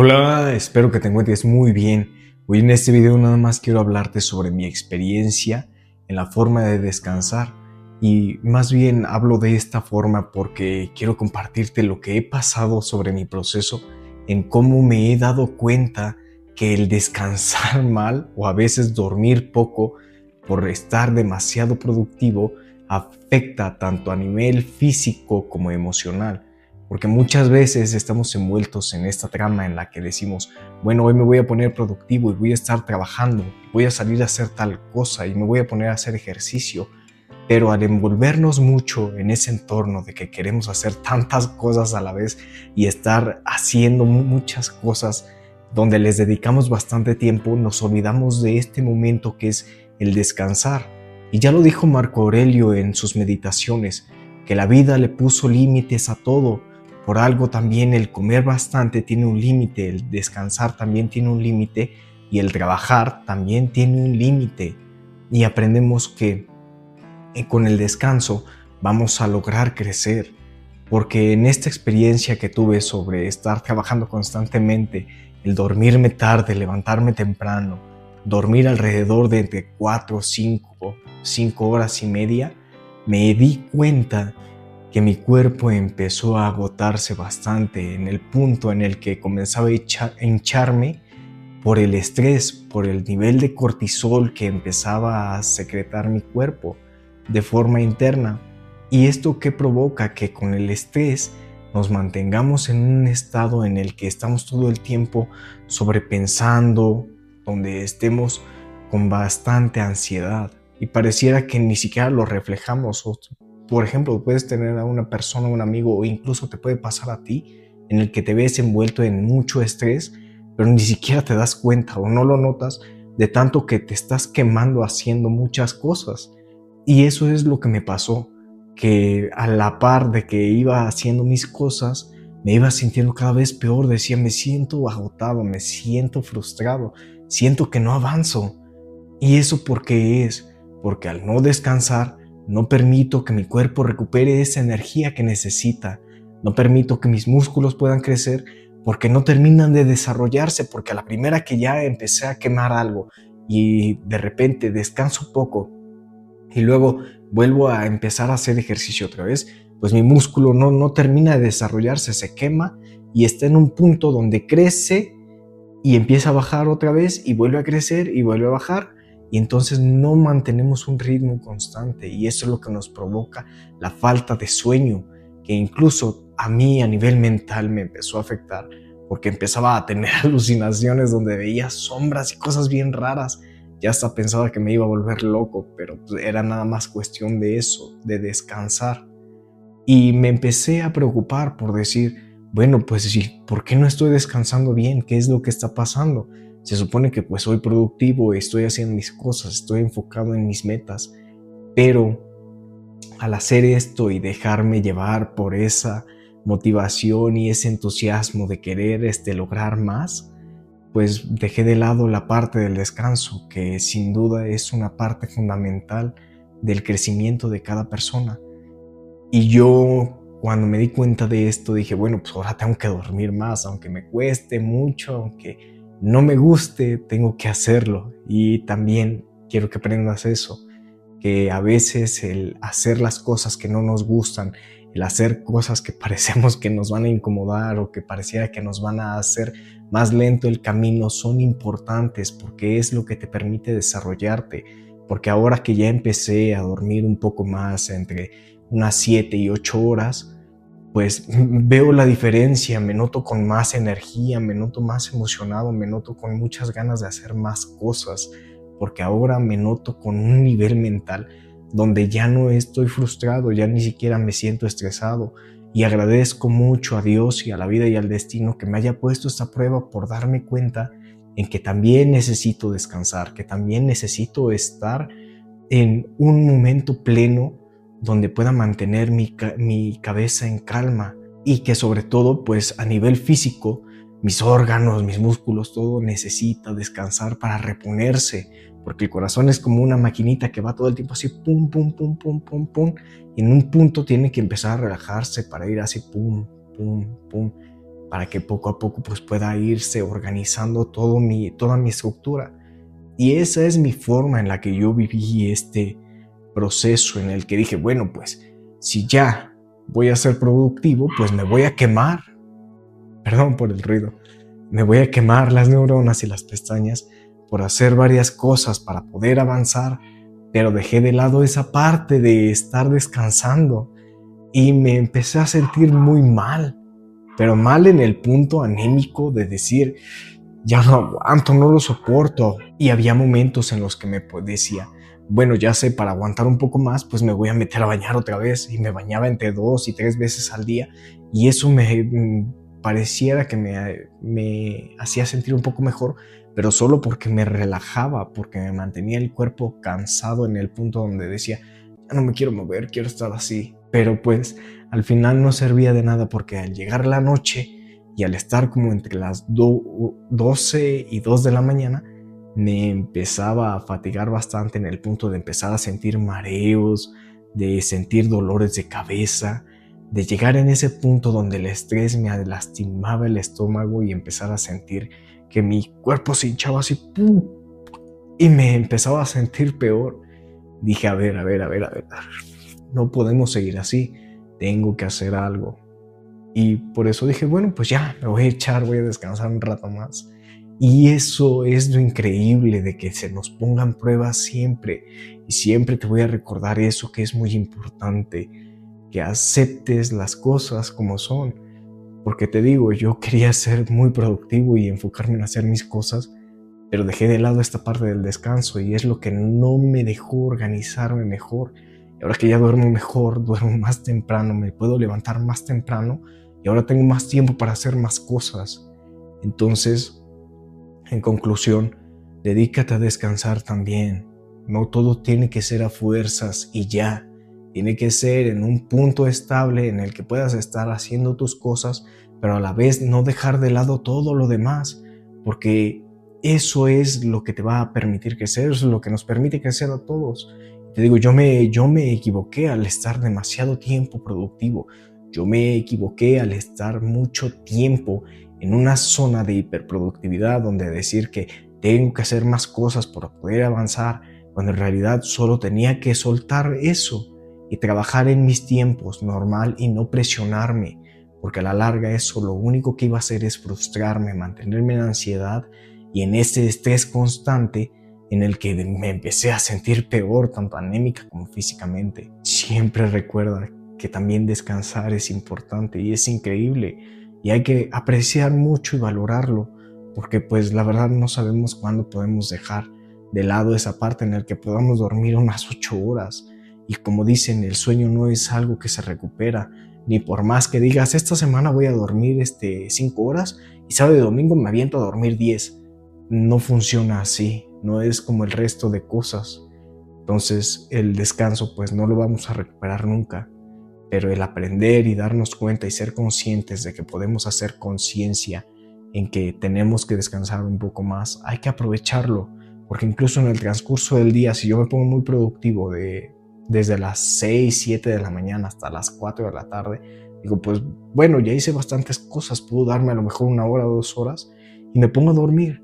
Hola, espero que te encuentres muy bien. Hoy en este video nada más quiero hablarte sobre mi experiencia en la forma de descansar y más bien hablo de esta forma porque quiero compartirte lo que he pasado sobre mi proceso en cómo me he dado cuenta que el descansar mal o a veces dormir poco por estar demasiado productivo afecta tanto a nivel físico como emocional. Porque muchas veces estamos envueltos en esta trama en la que decimos, bueno, hoy me voy a poner productivo y voy a estar trabajando, voy a salir a hacer tal cosa y me voy a poner a hacer ejercicio. Pero al envolvernos mucho en ese entorno de que queremos hacer tantas cosas a la vez y estar haciendo muchas cosas donde les dedicamos bastante tiempo, nos olvidamos de este momento que es el descansar. Y ya lo dijo Marco Aurelio en sus meditaciones, que la vida le puso límites a todo por algo también el comer bastante tiene un límite, el descansar también tiene un límite y el trabajar también tiene un límite. Y aprendemos que eh, con el descanso vamos a lograr crecer. Porque en esta experiencia que tuve sobre estar trabajando constantemente, el dormirme tarde, levantarme temprano, dormir alrededor de entre 4, 5, 5 horas y media, me di cuenta que mi cuerpo empezó a agotarse bastante en el punto en el que comenzaba a hincharme por el estrés, por el nivel de cortisol que empezaba a secretar mi cuerpo de forma interna. ¿Y esto que provoca? Que con el estrés nos mantengamos en un estado en el que estamos todo el tiempo sobrepensando, donde estemos con bastante ansiedad y pareciera que ni siquiera lo reflejamos por ejemplo, puedes tener a una persona, un amigo o incluso te puede pasar a ti en el que te ves envuelto en mucho estrés, pero ni siquiera te das cuenta o no lo notas de tanto que te estás quemando haciendo muchas cosas. Y eso es lo que me pasó, que a la par de que iba haciendo mis cosas, me iba sintiendo cada vez peor, decía, me siento agotado, me siento frustrado, siento que no avanzo. ¿Y eso por qué es? Porque al no descansar, no permito que mi cuerpo recupere esa energía que necesita. No permito que mis músculos puedan crecer porque no terminan de desarrollarse, porque a la primera que ya empecé a quemar algo y de repente descanso poco y luego vuelvo a empezar a hacer ejercicio otra vez, pues mi músculo no, no termina de desarrollarse, se quema y está en un punto donde crece y empieza a bajar otra vez y vuelve a crecer y vuelve a bajar y entonces no mantenemos un ritmo constante y eso es lo que nos provoca la falta de sueño, que incluso a mí a nivel mental me empezó a afectar porque empezaba a tener alucinaciones donde veía sombras y cosas bien raras. Ya hasta pensaba que me iba a volver loco, pero pues, era nada más cuestión de eso, de descansar. Y me empecé a preocupar por decir, bueno, pues ¿por qué no estoy descansando bien? ¿Qué es lo que está pasando? Se supone que pues soy productivo, estoy haciendo mis cosas, estoy enfocado en mis metas, pero al hacer esto y dejarme llevar por esa motivación y ese entusiasmo de querer este, lograr más, pues dejé de lado la parte del descanso, que sin duda es una parte fundamental del crecimiento de cada persona. Y yo cuando me di cuenta de esto dije, bueno, pues ahora tengo que dormir más, aunque me cueste mucho, aunque no me guste, tengo que hacerlo. Y también quiero que aprendas eso, que a veces el hacer las cosas que no nos gustan, el hacer cosas que parecemos que nos van a incomodar o que pareciera que nos van a hacer más lento el camino son importantes porque es lo que te permite desarrollarte. Porque ahora que ya empecé a dormir un poco más entre unas 7 y 8 horas, pues veo la diferencia, me noto con más energía, me noto más emocionado, me noto con muchas ganas de hacer más cosas, porque ahora me noto con un nivel mental donde ya no estoy frustrado, ya ni siquiera me siento estresado. Y agradezco mucho a Dios y a la vida y al destino que me haya puesto esta prueba por darme cuenta en que también necesito descansar, que también necesito estar en un momento pleno donde pueda mantener mi, cabeza en calma y que sobre todo pues a nivel físico mis órganos, mis músculos, todo necesita descansar para reponerse, porque el corazón es como una maquinita que va todo el tiempo así, pum, pum, pum, pum, pum, pum, y en un punto tiene que empezar a relajarse para ir así, pum, pum, pum. para que poco a poco pues pueda irse organizando todo mi, toda mi estructura. Y esa es mi forma en la que yo viví este proceso en el que dije, bueno, pues si ya voy a ser productivo, pues me voy a quemar. Perdón por el ruido. Me voy a quemar las neuronas y las pestañas por hacer varias cosas para poder avanzar, pero dejé de lado esa parte de estar descansando y me empecé a sentir muy mal pero mal en el punto anémico de decir, ya no aguanto, no lo soporto. Y había momentos en los que me decía, bueno, ya sé, para aguantar un poco más, pues me voy a meter a bañar otra vez. Y me bañaba entre dos y tres veces al día. Y eso me mm, pareciera que me, me hacía sentir un poco mejor, pero solo porque me relajaba, porque me mantenía el cuerpo cansado en el punto donde decía, ya no me quiero mover, quiero estar así. Pero pues al final no servía de nada porque al llegar la noche y al estar como entre las 12 y 2 de la mañana, me empezaba a fatigar bastante en el punto de empezar a sentir mareos, de sentir dolores de cabeza, de llegar en ese punto donde el estrés me lastimaba el estómago y empezar a sentir que mi cuerpo se hinchaba así y me empezaba a sentir peor. Dije, a ver, a ver, a ver, a ver, no podemos seguir así tengo que hacer algo. Y por eso dije, bueno, pues ya, me voy a echar, voy a descansar un rato más. Y eso es lo increíble de que se nos pongan pruebas siempre. Y siempre te voy a recordar eso que es muy importante, que aceptes las cosas como son. Porque te digo, yo quería ser muy productivo y enfocarme en hacer mis cosas, pero dejé de lado esta parte del descanso y es lo que no me dejó organizarme mejor ahora que ya duermo mejor, duermo más temprano, me puedo levantar más temprano y ahora tengo más tiempo para hacer más cosas. Entonces, en conclusión, dedícate a descansar también. No todo tiene que ser a fuerzas y ya. Tiene que ser en un punto estable en el que puedas estar haciendo tus cosas, pero a la vez no dejar de lado todo lo demás, porque eso es lo que te va a permitir crecer, eso es lo que nos permite crecer a todos. Te digo, yo me, yo me equivoqué al estar demasiado tiempo productivo. Yo me equivoqué al estar mucho tiempo en una zona de hiperproductividad donde decir que tengo que hacer más cosas para poder avanzar, cuando en realidad solo tenía que soltar eso y trabajar en mis tiempos normal y no presionarme, porque a la larga eso lo único que iba a hacer es frustrarme, mantenerme en ansiedad y en ese estrés constante en el que me empecé a sentir peor, tanto anémica como físicamente. Siempre recuerda que también descansar es importante y es increíble y hay que apreciar mucho y valorarlo, porque pues la verdad no sabemos cuándo podemos dejar de lado esa parte en la que podamos dormir unas ocho horas. Y como dicen, el sueño no es algo que se recupera, ni por más que digas, esta semana voy a dormir este, cinco horas y sábado y domingo me aviento a dormir diez. No funciona así no es como el resto de cosas. Entonces el descanso pues no lo vamos a recuperar nunca, pero el aprender y darnos cuenta y ser conscientes de que podemos hacer conciencia en que tenemos que descansar un poco más, hay que aprovecharlo, porque incluso en el transcurso del día, si yo me pongo muy productivo de, desde las 6, 7 de la mañana hasta las 4 de la tarde, digo, pues bueno, ya hice bastantes cosas, puedo darme a lo mejor una hora dos horas y me pongo a dormir.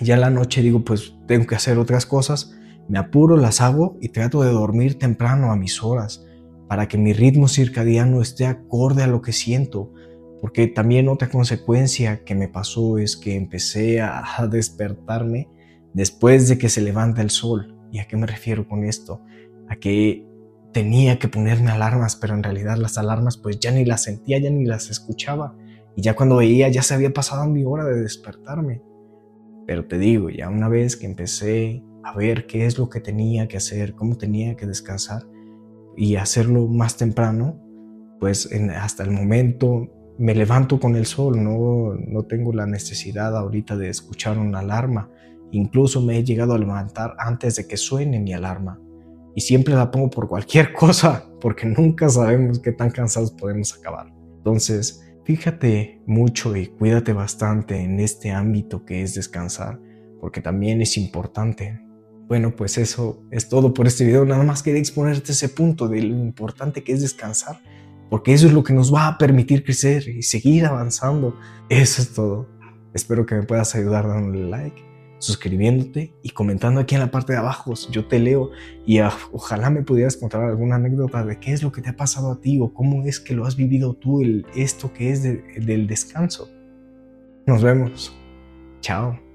Ya la noche digo, pues tengo que hacer otras cosas, me apuro, las hago y trato de dormir temprano a mis horas para que mi ritmo circadiano esté acorde a lo que siento. Porque también otra consecuencia que me pasó es que empecé a despertarme después de que se levanta el sol. ¿Y a qué me refiero con esto? A que tenía que ponerme alarmas, pero en realidad las alarmas pues ya ni las sentía, ya ni las escuchaba. Y ya cuando veía ya se había pasado mi hora de despertarme. Pero te digo, ya una vez que empecé a ver qué es lo que tenía que hacer, cómo tenía que descansar y hacerlo más temprano, pues hasta el momento me levanto con el sol, no, no tengo la necesidad ahorita de escuchar una alarma. Incluso me he llegado a levantar antes de que suene mi alarma. Y siempre la pongo por cualquier cosa, porque nunca sabemos qué tan cansados podemos acabar. Entonces, Fíjate mucho y cuídate bastante en este ámbito que es descansar, porque también es importante. Bueno, pues eso es todo por este video. Nada más quería exponerte ese punto de lo importante que es descansar, porque eso es lo que nos va a permitir crecer y seguir avanzando. Eso es todo. Espero que me puedas ayudar dándole like, suscribiéndote y comentando aquí en la parte de abajo. Yo te leo y ojalá me pudieras contar alguna anécdota de qué es lo que te ha pasado a ti o cómo es que lo has vivido tú, el, esto que es del descanso. Nos vemos. Chao.